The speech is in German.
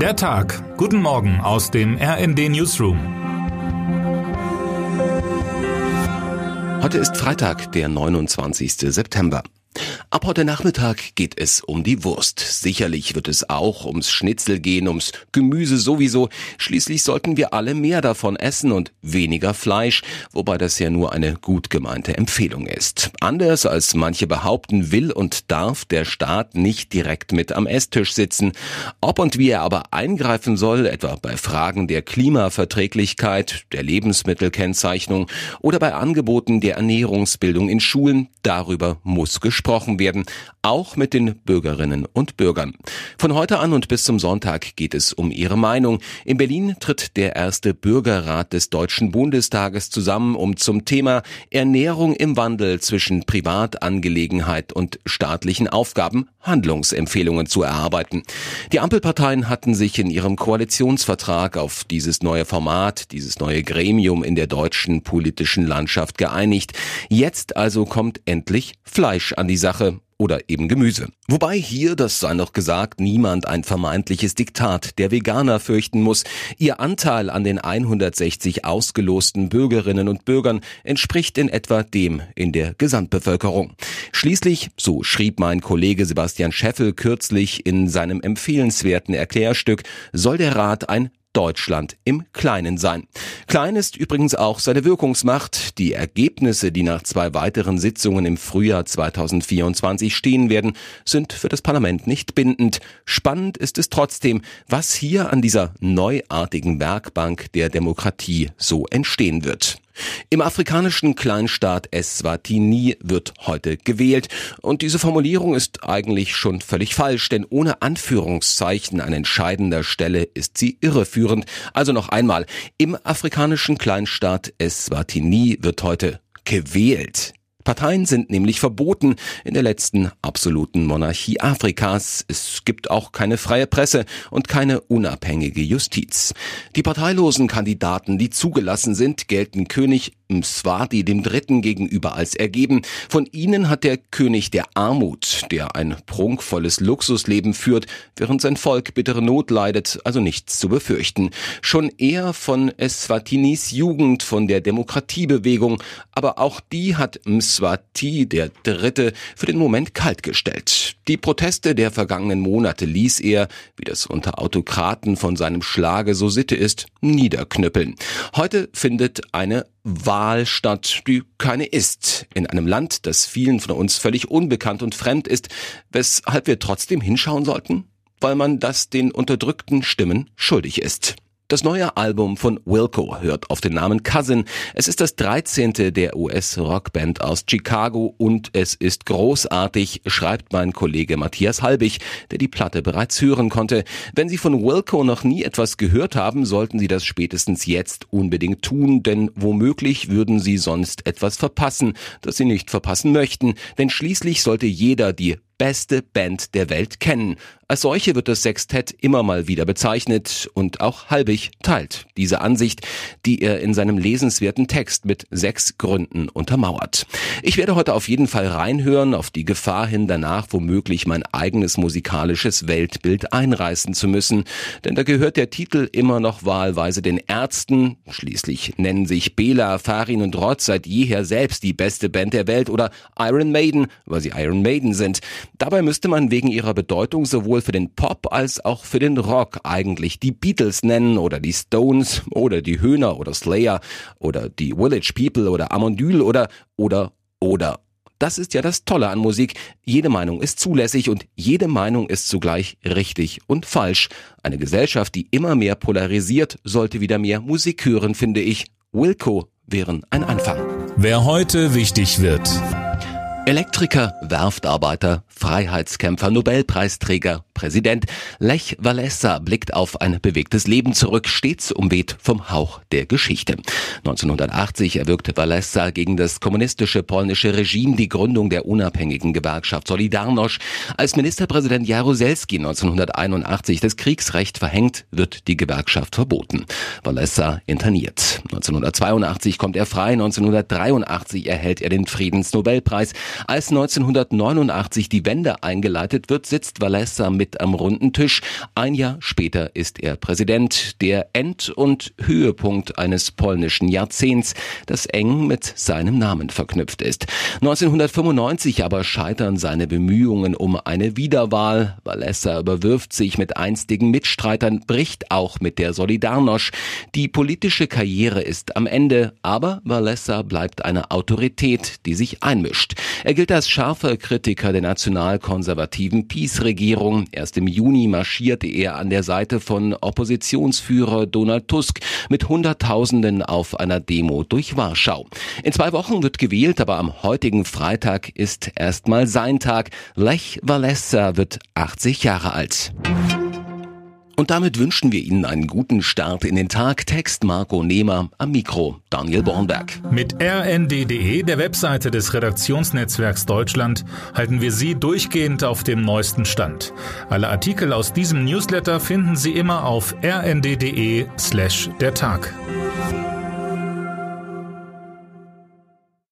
Der Tag. Guten Morgen aus dem RND Newsroom. Heute ist Freitag, der 29. September. Ab heute Nachmittag geht es um die Wurst. Sicherlich wird es auch ums Schnitzel gehen, ums Gemüse sowieso. Schließlich sollten wir alle mehr davon essen und weniger Fleisch, wobei das ja nur eine gut gemeinte Empfehlung ist. Anders als manche behaupten, will und darf der Staat nicht direkt mit am Esstisch sitzen. Ob und wie er aber eingreifen soll, etwa bei Fragen der Klimaverträglichkeit, der Lebensmittelkennzeichnung oder bei Angeboten der Ernährungsbildung in Schulen, darüber muss gesprochen werden, auch mit den Bürgerinnen und Bürgern. Von heute an und bis zum Sonntag geht es um ihre Meinung. In Berlin tritt der erste Bürgerrat des Deutschen Bundestages zusammen, um zum Thema Ernährung im Wandel zwischen Privatangelegenheit und staatlichen Aufgaben Handlungsempfehlungen zu erarbeiten. Die Ampelparteien hatten sich in ihrem Koalitionsvertrag auf dieses neue Format, dieses neue Gremium in der deutschen politischen Landschaft geeinigt. Jetzt also kommt endlich Fleisch an die Sache Woche oder eben Gemüse. Wobei hier, das sei noch gesagt, niemand ein vermeintliches Diktat der Veganer fürchten muss. Ihr Anteil an den 160 ausgelosten Bürgerinnen und Bürgern entspricht in etwa dem in der Gesamtbevölkerung. Schließlich, so schrieb mein Kollege Sebastian Scheffel kürzlich in seinem empfehlenswerten Erklärstück, soll der Rat ein Deutschland im Kleinen sein. Klein ist übrigens auch seine Wirkungsmacht. Die Ergebnisse, die nach zwei weiteren Sitzungen im Frühjahr 2024 stehen werden, sind für das Parlament nicht bindend. Spannend ist es trotzdem, was hier an dieser neuartigen Werkbank der Demokratie so entstehen wird. Im afrikanischen Kleinstaat Eswatini wird heute gewählt. Und diese Formulierung ist eigentlich schon völlig falsch, denn ohne Anführungszeichen an entscheidender Stelle ist sie irreführend. Also noch einmal, im afrikanischen Kleinstaat Eswatini wird heute gewählt. Parteien sind nämlich verboten in der letzten absoluten Monarchie Afrikas. Es gibt auch keine freie Presse und keine unabhängige Justiz. Die parteilosen Kandidaten, die zugelassen sind, gelten König Mswati dem Dritten gegenüber als ergeben. Von ihnen hat der König der Armut, der ein prunkvolles Luxusleben führt, während sein Volk bittere Not leidet, also nichts zu befürchten. Schon eher von Eswatinis Jugend, von der Demokratiebewegung, aber auch die hat Mswati, der Dritte, für den Moment kaltgestellt. Die Proteste der vergangenen Monate ließ er, wie das unter Autokraten von seinem Schlage so Sitte ist, niederknüppeln. Heute findet eine Wahl statt, die keine ist, in einem Land, das vielen von uns völlig unbekannt und fremd ist, weshalb wir trotzdem hinschauen sollten, weil man das den unterdrückten Stimmen schuldig ist. Das neue Album von Wilco hört auf den Namen Cousin. Es ist das 13. der US-Rockband aus Chicago und es ist großartig, schreibt mein Kollege Matthias Halbig, der die Platte bereits hören konnte. Wenn Sie von Wilco noch nie etwas gehört haben, sollten Sie das spätestens jetzt unbedingt tun, denn womöglich würden Sie sonst etwas verpassen, das Sie nicht verpassen möchten. Denn schließlich sollte jeder die beste Band der Welt kennen. Als solche wird das Sextett immer mal wieder bezeichnet und auch Halbig teilt diese Ansicht, die er in seinem lesenswerten Text mit sechs Gründen untermauert. Ich werde heute auf jeden Fall reinhören, auf die Gefahr hin danach womöglich mein eigenes musikalisches Weltbild einreißen zu müssen, denn da gehört der Titel immer noch wahlweise den Ärzten, schließlich nennen sich Bela, Farin und Rod seit jeher selbst die beste Band der Welt oder Iron Maiden, weil sie Iron Maiden sind. Dabei müsste man wegen ihrer Bedeutung sowohl für den Pop als auch für den Rock eigentlich die Beatles nennen oder die Stones oder die Höhner oder Slayer oder die Village People oder Amondyl oder oder oder das ist ja das Tolle an Musik. Jede Meinung ist zulässig und jede Meinung ist zugleich richtig und falsch. Eine Gesellschaft, die immer mehr polarisiert, sollte wieder mehr Musik hören, finde ich. Wilco wären ein Anfang. Wer heute wichtig wird. Elektriker, Werftarbeiter, Freiheitskämpfer, Nobelpreisträger, Präsident Lech Walesa blickt auf ein bewegtes Leben zurück, stets umweht vom Hauch der Geschichte. 1980 erwirkte Walesa gegen das kommunistische polnische Regime die Gründung der unabhängigen Gewerkschaft Solidarność. Als Ministerpräsident Jaruzelski 1981 das Kriegsrecht verhängt, wird die Gewerkschaft verboten. Walesa interniert. 1982 kommt er frei, 1983 erhält er den Friedensnobelpreis. Als 1989 die Wende eingeleitet wird, sitzt Valessa mit am runden Tisch. Ein Jahr später ist er Präsident, der End- und Höhepunkt eines polnischen Jahrzehnts, das eng mit seinem Namen verknüpft ist. 1995 aber scheitern seine Bemühungen um eine Wiederwahl. Valessa überwirft sich mit einstigen Mitstreitern, bricht auch mit der Solidarność. Die politische Karriere ist am Ende, aber Valessa bleibt eine Autorität, die sich einmischt. Er gilt als scharfer Kritiker der nationalkonservativen Peace-Regierung. Erst im Juni marschierte er an der Seite von Oppositionsführer Donald Tusk mit Hunderttausenden auf einer Demo durch Warschau. In zwei Wochen wird gewählt, aber am heutigen Freitag ist erstmal sein Tag. Lech Walesa wird 80 Jahre alt. Und damit wünschen wir Ihnen einen guten Start in den Tag. Text Marco Nehmer am Mikro Daniel Bornberg. Mit rnd.de, der Webseite des Redaktionsnetzwerks Deutschland, halten wir Sie durchgehend auf dem neuesten Stand. Alle Artikel aus diesem Newsletter finden Sie immer auf rnd.de slash der Tag.